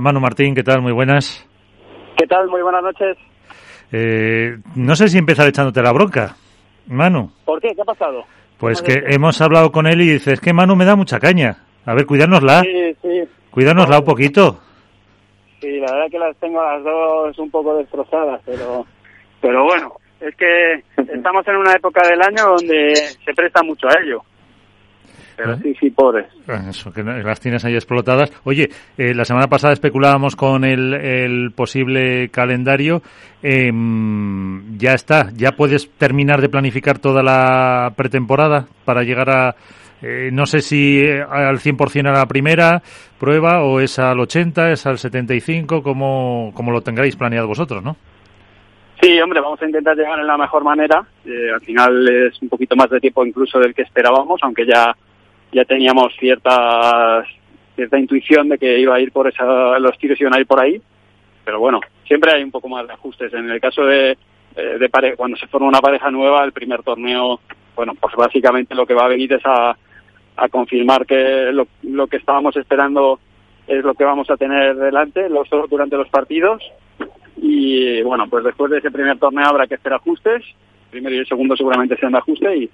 Manu Martín, ¿qué tal? Muy buenas. ¿Qué tal? Muy buenas noches. Eh, no sé si empezar echándote la bronca, Manu. ¿Por qué? ¿Qué ha pasado? Pues que hemos hablado con él y dice, es que Manu me da mucha caña. A ver, cuidárnosla. Sí, sí. Cuidárnosla un poquito. Sí, la verdad que las tengo las dos un poco destrozadas, pero, pero bueno, es que estamos en una época del año donde se presta mucho a ello. Pero ¿Eh? sí, sí, pobres. Eso, que las tienes ahí explotadas. Oye, eh, la semana pasada especulábamos con el, el posible calendario. Em, ya está, ya puedes terminar de planificar toda la pretemporada para llegar a, eh, no sé si eh, al 100% a la primera prueba o es al 80, es al 75, como, como lo tengáis planeado vosotros, ¿no? Sí, hombre, vamos a intentar llegar en la mejor manera. Eh, al final es un poquito más de tiempo incluso del que esperábamos, aunque ya ya teníamos cierta cierta intuición de que iba a ir por esa, los tiros iban a ir por ahí, pero bueno, siempre hay un poco más de ajustes. En el caso de, eh, de pare cuando se forma una pareja nueva, el primer torneo, bueno, pues básicamente lo que va a venir es a, a confirmar que lo, lo que estábamos esperando es lo que vamos a tener delante los, durante los partidos. Y bueno, pues después de ese primer torneo habrá que hacer ajustes, primero y el segundo seguramente sean de ajuste y,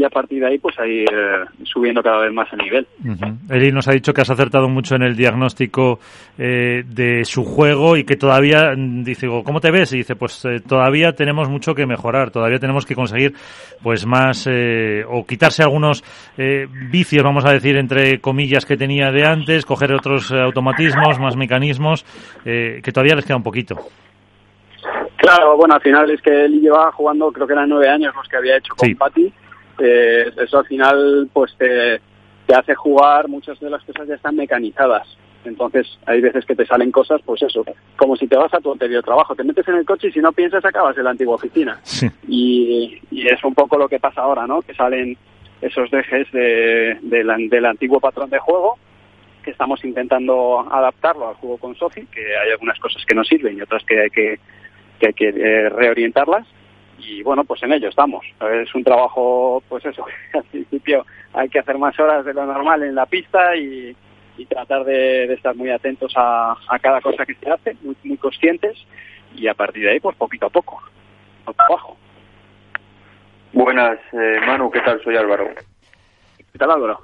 y a partir de ahí pues ahí eh, subiendo cada vez más el nivel. Uh -huh. Eli nos ha dicho que has acertado mucho en el diagnóstico eh, de su juego y que todavía, dice, ¿cómo te ves? Y dice, pues eh, todavía tenemos mucho que mejorar, todavía tenemos que conseguir pues más eh, o quitarse algunos eh, vicios, vamos a decir, entre comillas que tenía de antes, coger otros automatismos, más mecanismos, eh, que todavía les queda un poquito. Claro, bueno, al final es que él llevaba jugando, creo que eran nueve años los que había hecho con Sí. Patti. Eh, eso al final pues te, te hace jugar, muchas de las cosas ya están mecanizadas. Entonces hay veces que te salen cosas, pues eso, como si te vas a tu anterior trabajo, te metes en el coche y si no piensas acabas en la antigua oficina. Sí. Y, y es un poco lo que pasa ahora, ¿no? Que salen esos dejes de, de la- del antiguo patrón de juego, que estamos intentando adaptarlo al juego con Sofi, que hay algunas cosas que no sirven y otras que hay que, que, hay que eh, reorientarlas. Y bueno, pues en ello estamos. Es un trabajo, pues eso, al principio hay que hacer más horas de lo normal en la pista y, y tratar de, de estar muy atentos a, a cada cosa que se hace, muy, muy conscientes y a partir de ahí, pues poquito a poco, al trabajo. Buenas, eh, Manu, ¿qué tal? Soy Álvaro. ¿Qué tal, Álvaro?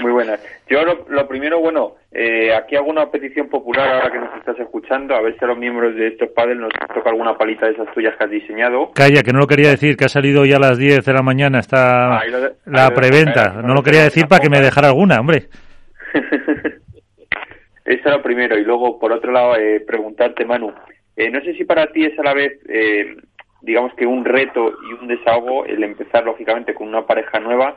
Muy buenas. Yo lo, lo primero, bueno, eh, aquí hago una petición popular ahora que nos estás escuchando, a ver si a los miembros de estos padres nos toca alguna palita de esas tuyas que has diseñado. Calla, que no lo quería decir, que ha salido ya a las 10 de la mañana, está de- la preventa. No lo quería decir para que me dejara alguna, hombre. Eso lo primero. Y luego, por otro lado, eh, preguntarte, Manu, eh, no sé si para ti es a la vez, eh, digamos que un reto y un desahogo el empezar, lógicamente, con una pareja nueva,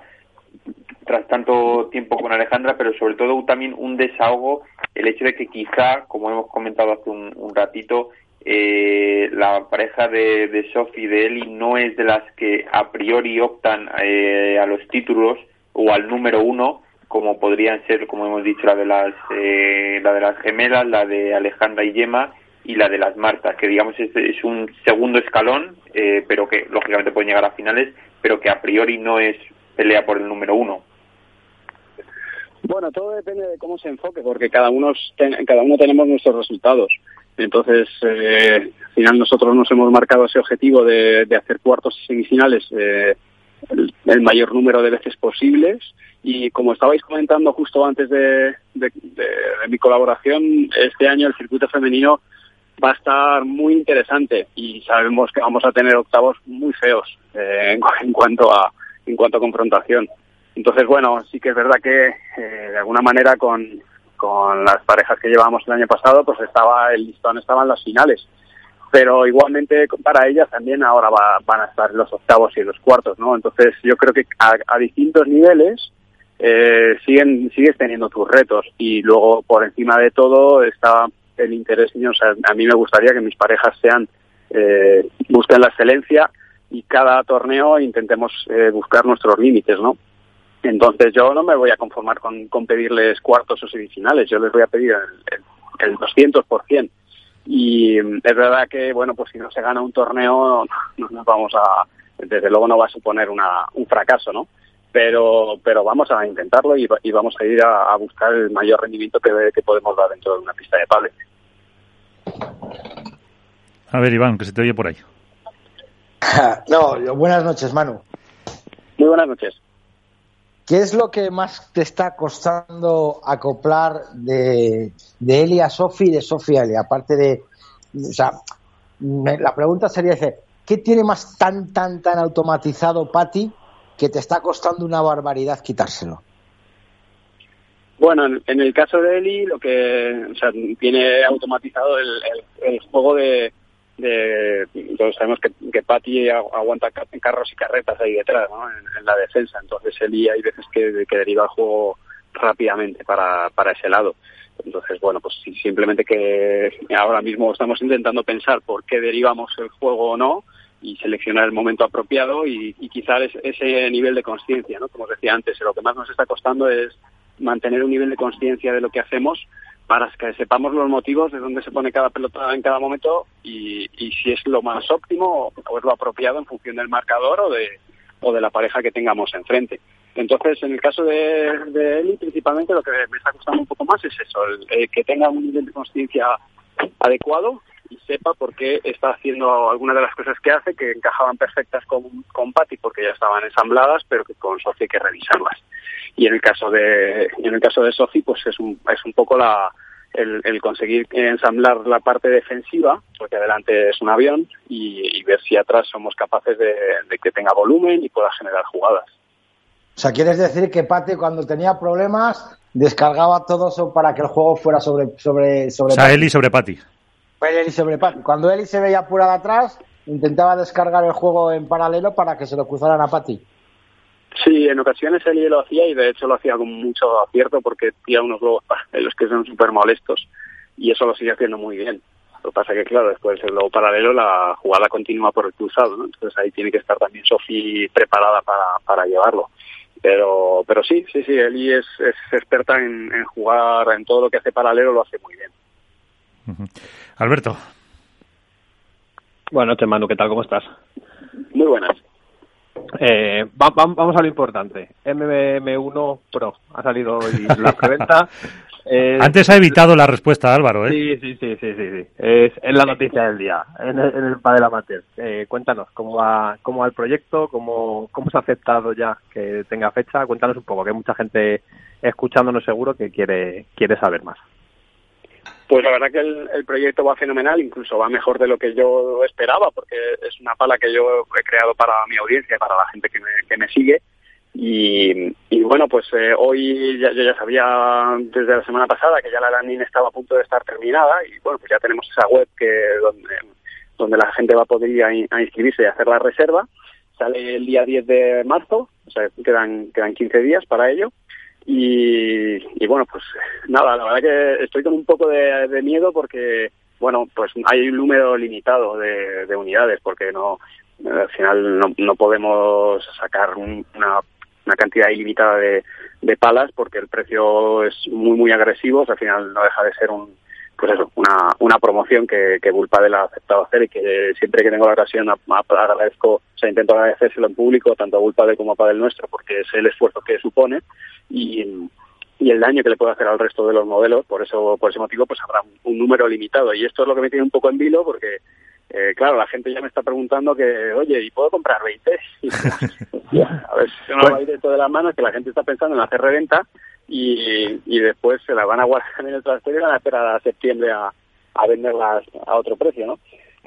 tras tanto tiempo con Alejandra, pero sobre todo también un desahogo el hecho de que quizá, como hemos comentado hace un, ratito, eh, la pareja de, de Sophie y de Eli no es de las que a priori optan eh, a los títulos o al número uno, como podrían ser, como hemos dicho, la de las eh, la de las gemelas, la de Alejandra y Yema y la de las Martas, que digamos es, es un segundo escalón, eh, pero que lógicamente pueden llegar a finales, pero que a priori no es pelea por el número uno. Bueno, todo depende de cómo se enfoque, porque cada uno, cada uno tenemos nuestros resultados. Entonces, eh, al final nosotros nos hemos marcado ese objetivo de, hacer cuartos y semifinales eh, el, mayor número de veces posibles. Y como estabais comentando justo antes de, mi colaboración, este año el circuito femenino va a estar muy interesante y sabemos que vamos a tener octavos muy feos eh, en cuanto a en cuanto a confrontación. Entonces, bueno, sí que es verdad que eh, de alguna manera con, con las parejas que llevábamos el año pasado, pues estaba el listón estaba en las finales. Pero igualmente para ellas también ahora va- van a estar los octavos y los cuartos, ¿no? Entonces yo creo que a, distintos niveles eh, siguen sigues teniendo tus retos y luego por encima de todo está el interés. O sea, a mí me gustaría que mis parejas sean eh, busquen la excelencia y cada torneo intentemos eh, buscar nuestros límites, ¿no? Entonces yo no me voy a conformar con, con pedirles cuartos o semifinales, yo les voy a pedir el, el, el 200%. Y mm, es verdad que, bueno, pues si no se gana un torneo, no nos vamos a, desde luego no va a suponer una, un fracaso, ¿no? pero pero vamos a intentarlo y, vamos a ir a, buscar el mayor rendimiento que, que podemos dar dentro de una pista de pádel. A ver, Iván, que se te oye por ahí. no, buenas noches, Manu. Muy buenas noches. ¿Qué es lo que más te está costando acoplar de, de Eli a Sofi y de Sofi a Eli? Aparte de. O sea, la pregunta sería: ¿qué tiene más tan, tan, tan automatizado Patti que te está costando una barbaridad quitárselo? Bueno, en, el caso de Eli, lo que o sea, tiene automatizado el juego de, de, todos sabemos que, que Patti aguanta carros y carretas ahí detrás, ¿no? en, la defensa, entonces Eli hay veces que, que deriva el juego rápidamente para, para ese lado. Entonces, bueno, pues simplemente que ahora mismo estamos intentando pensar por qué derivamos el juego o no y seleccionar el momento apropiado y, y quizá ese nivel de conciencia, ¿no? Como os decía antes, lo que más nos está costando es mantener un nivel de conciencia de lo que hacemos para que sepamos los motivos de dónde se pone cada pelota en cada momento y, si es lo más óptimo o es lo apropiado en función del marcador o de, o de la pareja que tengamos enfrente. Entonces, en el caso de, de Eli, principalmente lo que me está costando un poco más es eso, el, que tenga un nivel de conciencia adecuado y sepa por qué está haciendo algunas de las cosas que hace que encajaban perfectas con, con Patty porque ya estaban ensambladas, pero que con Sophie hay que revisarlas. Y en el caso de en el caso de Sofi pues es un es un poco la el, conseguir ensamblar la parte defensiva porque adelante es un avión y, ver si atrás somos capaces de, que tenga volumen y pueda generar jugadas. O sea quieres decir que Pate cuando tenía problemas descargaba todo eso para que el juego fuera sobre sobre sobre o sea, Eli sobre Pati Eli sobre Pati cuando Eli se veía apurada atrás intentaba descargar el juego en paralelo para que se lo cruzaran a Pati Sí, en ocasiones él lo hacía y de hecho lo hacía con mucho acierto porque tira unos globos en los que son súper molestos y eso lo sigue haciendo muy bien. Lo que pasa que, claro, después del globo paralelo la jugada continúa por el cruzado, ¿no? Entonces ahí tiene que estar también Sofi preparada para, para llevarlo. Pero, pero sí, sí, sí, Eli es, es experta en, en jugar en todo lo que hace paralelo, lo hace muy bien. Alberto. Buenas noches, Manu, ¿qué tal? ¿Cómo estás? Muy buenas. Eh, vamos a lo importante. MM1 Pro ha salido hoy la preventa. Antes ha evitado la respuesta, Álvaro. ¿eh? Sí, sí, sí, sí, sí, Es, la noticia del día en el, en el Padel Amateur. Eh, cuéntanos cómo va, cómo va el proyecto, cómo, cómo se ha aceptado ya que tenga fecha. Cuéntanos un poco, que hay mucha gente escuchándonos seguro que quiere, quiere saber más. Pues la verdad que el, proyecto va fenomenal, incluso va mejor de lo que yo esperaba, porque es una pala que yo he creado para mi audiencia, para la gente que me, que me sigue. Y, bueno, pues eh, hoy ya, yo ya sabía desde la semana pasada que ya la landing estaba a punto de estar terminada y bueno, pues ya tenemos esa web que donde, donde la gente va a poder ir a, inscribirse y hacer la reserva. Sale el día 10 de marzo, o sea, quedan, quedan 15 días para ello. Y, bueno, pues nada, la verdad que estoy con un poco de, miedo porque, bueno, pues hay un número limitado de, unidades porque no al final no, no podemos sacar una, una cantidad ilimitada de, de palas porque el precio es muy, muy agresivo, al final no deja de ser un, pues eso, una, una promoción que, que Bullpadel ha aceptado hacer y que siempre que tengo la ocasión agradezco, o sea, intento agradecérselo en público, tanto a Bullpadel como a Padel Nuestro, porque es el esfuerzo que supone y, y el daño que le puede hacer al resto de los modelos, por eso, por ese motivo, pues habrá un, número limitado. Y esto es lo que me tiene un poco en vilo, porque eh, claro, la gente ya me está preguntando que, oye, ¿y puedo comprar 20? a ver si no va a ir dentro de las manos, que la gente está pensando en hacer reventa y, y después se la van a guardar en el trastero y van a esperar a septiembre a, a venderlas a otro precio, ¿no?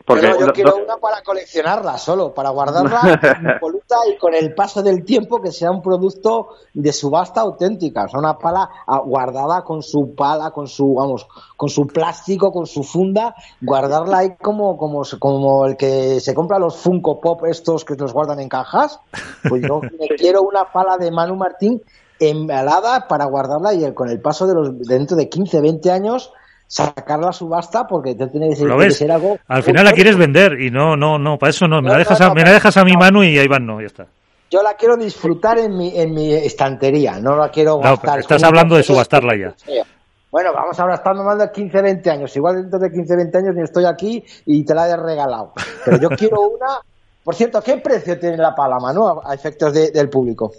Porque yo quiero una para coleccionarla solo, para guardarla impoluta y con el paso del tiempo que sea un producto de subasta auténtica, o sea, una pala ah, guardada con su pala, con su, vamos, con su plástico, con su funda, guardarla ahí como, como, como el que se compra los Funko Pop estos que los guardan en cajas. Pues yo quiero una pala de Manu Martín embalada para guardarla y con el paso de los dentro de 15, 20 años sacar la subasta porque te tiene que ser, algo al final la quieres vender y no no no para eso no me la dejas a, me la dejas a mi mano y ahí van no ya está yo la quiero disfrutar en mi en mi estantería no la quiero gastar estás hablando de subastarla ya bueno, vamos ahora estando más de 15, 20 años. Igual dentro de 15, 20 años ni estoy aquí y te la he regalado. Pero yo quiero una. Por cierto, ¿qué precio tiene la pala, Manu, a efectos del público?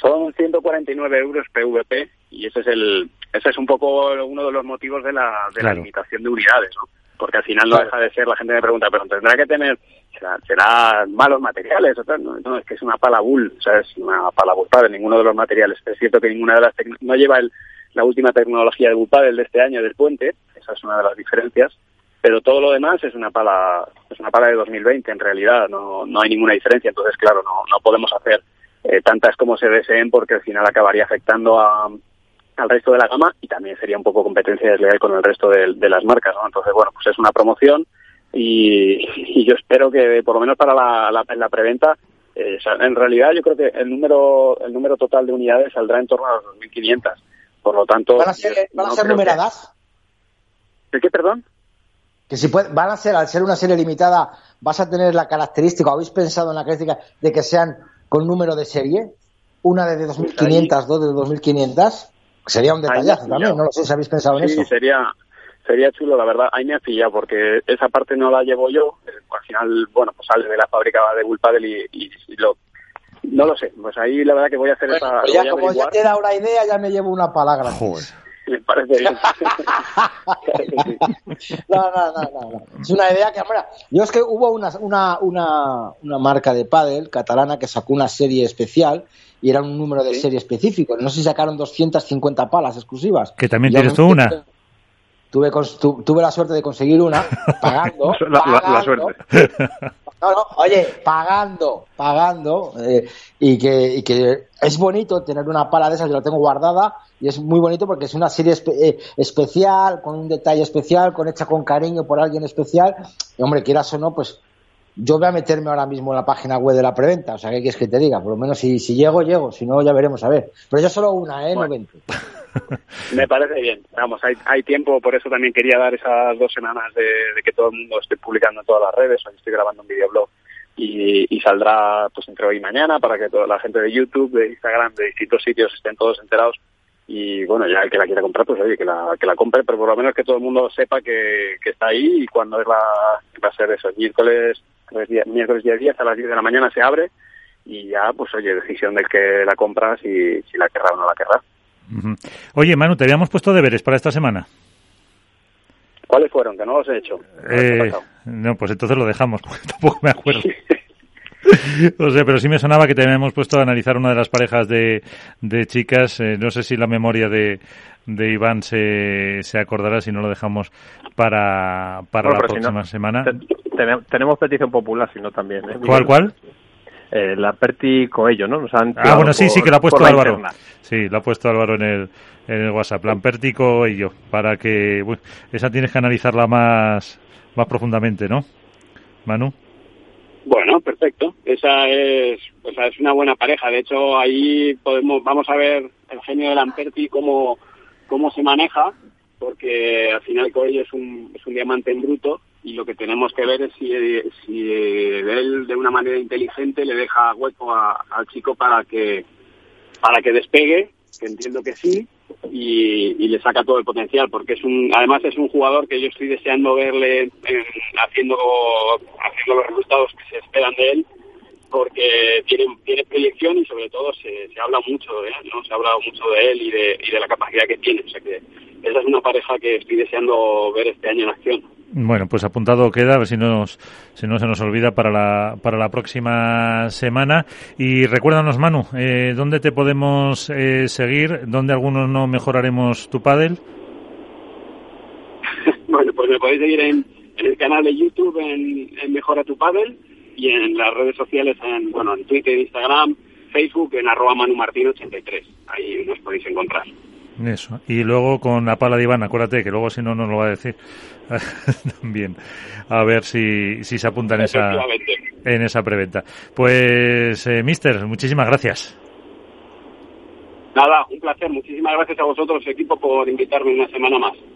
Son 149 euros PVP y ese es el ese es un poco uno de los motivos de la, de la limitación de unidades, ¿no? Porque al final no deja de ser, la gente me pregunta, pero tendrá que tener, será, será malos materiales, o No, no, es que es una pala bull, o sea, es una pala bull de ninguno de los materiales. Es cierto que ninguna de las no lleva el, la última tecnología de bull de este año del puente, esa es una de las diferencias, pero todo lo demás es una pala, es una pala de 2020 en realidad, no, no hay ninguna diferencia, entonces claro, no, no podemos hacer eh, tantas como se deseen porque al final acabaría afectando a, al resto de la gama y también sería un poco competencia desleal con el resto de, las marcas, ¿no? Entonces, bueno, pues es una promoción y, yo espero que por lo menos para la, la, preventa, eh, en realidad yo creo que el número el número total de unidades saldrá en torno a los 2.500. Por lo tanto... ¿Van a ser, ¿van a ser numeradas? ¿De qué, perdón? Que si puede, van a ser, al ser una serie limitada, vas a tener la característica, ¿habéis pensado en la característica de que sean con número de serie? Una de 2.500, dos de 2.500. Sería un detallazo también, no lo sé si habéis pensado en eso. Sí, sería, sería chulo, la verdad. Ahí me ha pillado porque esa parte no la llevo yo. Eh, al final, bueno, pues sale de la fábrica de Bullpadel y, y, lo, no lo sé. Pues ahí la verdad que voy a hacer esa. Pues ya, como ya te da una idea, ya me llevo una palabra. Joder. Me parece bien. no, no, no, no, Es una idea que, mira, yo es que hubo una, una, una, una marca de pádel catalana que sacó una serie especial y era un número de serie específico. No sé si sacaron 250 palas exclusivas. Que también tienes tú una. Tuve, tuve la suerte de conseguir una pagando. la, suerte. No, no, oye, pagando, pagando, eh, y, que, y que es bonito tener una pala de esas, yo la tengo guardada, y es muy bonito porque es una serie eh, especial, con un detalle especial, con hecha con cariño por alguien especial, y hombre, quieras o no, pues yo voy a meterme ahora mismo en la página web de la preventa, o sea, ¿qué quieres que te diga? Por lo menos si, si llego, llego, si no, ya veremos a ver. Pero yo solo una, ¿eh? No 20. Me parece bien, vamos, hay, hay tiempo, por eso también quería dar esas dos semanas de, que todo el mundo esté publicando en todas las redes, hoy estoy grabando un videoblog y, y saldrá pues entre hoy y mañana para que toda la gente de YouTube, de Instagram, de distintos sitios estén todos enterados. Y bueno, ya el que la quiera comprar, pues oye, que la, que la compre, pero por lo menos que todo el mundo sepa que, está ahí y cuando es la, va a ser eso, miércoles miércoles día 10 a las 10 de la mañana se abre y ya, pues oye, decisión del que la compra si, si la querrá o no la querrá. Oye, Manu, te habíamos puesto deberes para esta semana. ¿Cuáles fueron? Que no los he hecho. Eh, no, pues entonces lo dejamos, porque tampoco me acuerdo. no sé, pero sí me sonaba que te habíamos puesto a analizar una de las parejas de, de chicas. Eh, no sé si la memoria de, de Iván se, se acordará si no lo dejamos para, para la próxima semana tenemos petición popular, sino también. ¿eh? ¿Cuál, cuál? Eh, la Perti Coello, ¿no? Nos han ah, bueno, sí, sí, que lo ha puesto Álvaro. Sí, lo ha puesto Álvaro en el, en el WhatsApp. La Perti Coello, para que. esa tienes que analizarla más, más profundamente, ¿no? Manu. Bueno, perfecto. Esa es, o sea, es una buena pareja. De hecho, ahí podemos, vamos a ver el genio de Lamperti cómo, cómo se maneja, porque al final Coello es un, es un diamante en bruto y lo que tenemos que ver es si, si él de una manera inteligente le deja hueco al chico para que para que despegue que entiendo que sí y, le saca todo el potencial porque es un además es un jugador que yo estoy deseando verle haciendo haciendo los resultados que se esperan de él porque tiene tiene proyección y sobre todo se, se habla mucho de él no se ha hablado mucho de él y de, y de la capacidad que tiene o sea que esa es una pareja que estoy deseando ver este año en acción bueno, pues apuntado queda, a ver si, nos, si no se nos olvida para la, para la próxima semana. Y recuérdanos, Manu, eh, ¿dónde te podemos eh, seguir? ¿Dónde algunos no mejoraremos tu pádel? bueno, pues me podéis seguir en, el canal de YouTube en, Mejora tu Pádel y en las redes sociales, en, bueno, en Twitter, Instagram, Facebook, en arroba manumartin83. Ahí nos podéis encontrar. Eso. Y luego con la pala de Iván, acuérdate que luego si no, no lo va a decir. También. A ver si, si se apunta en esa, en esa preventa. Pues, eh, Mister, muchísimas gracias. Nada, un placer. Muchísimas gracias a vosotros, equipo, por invitarme una semana más.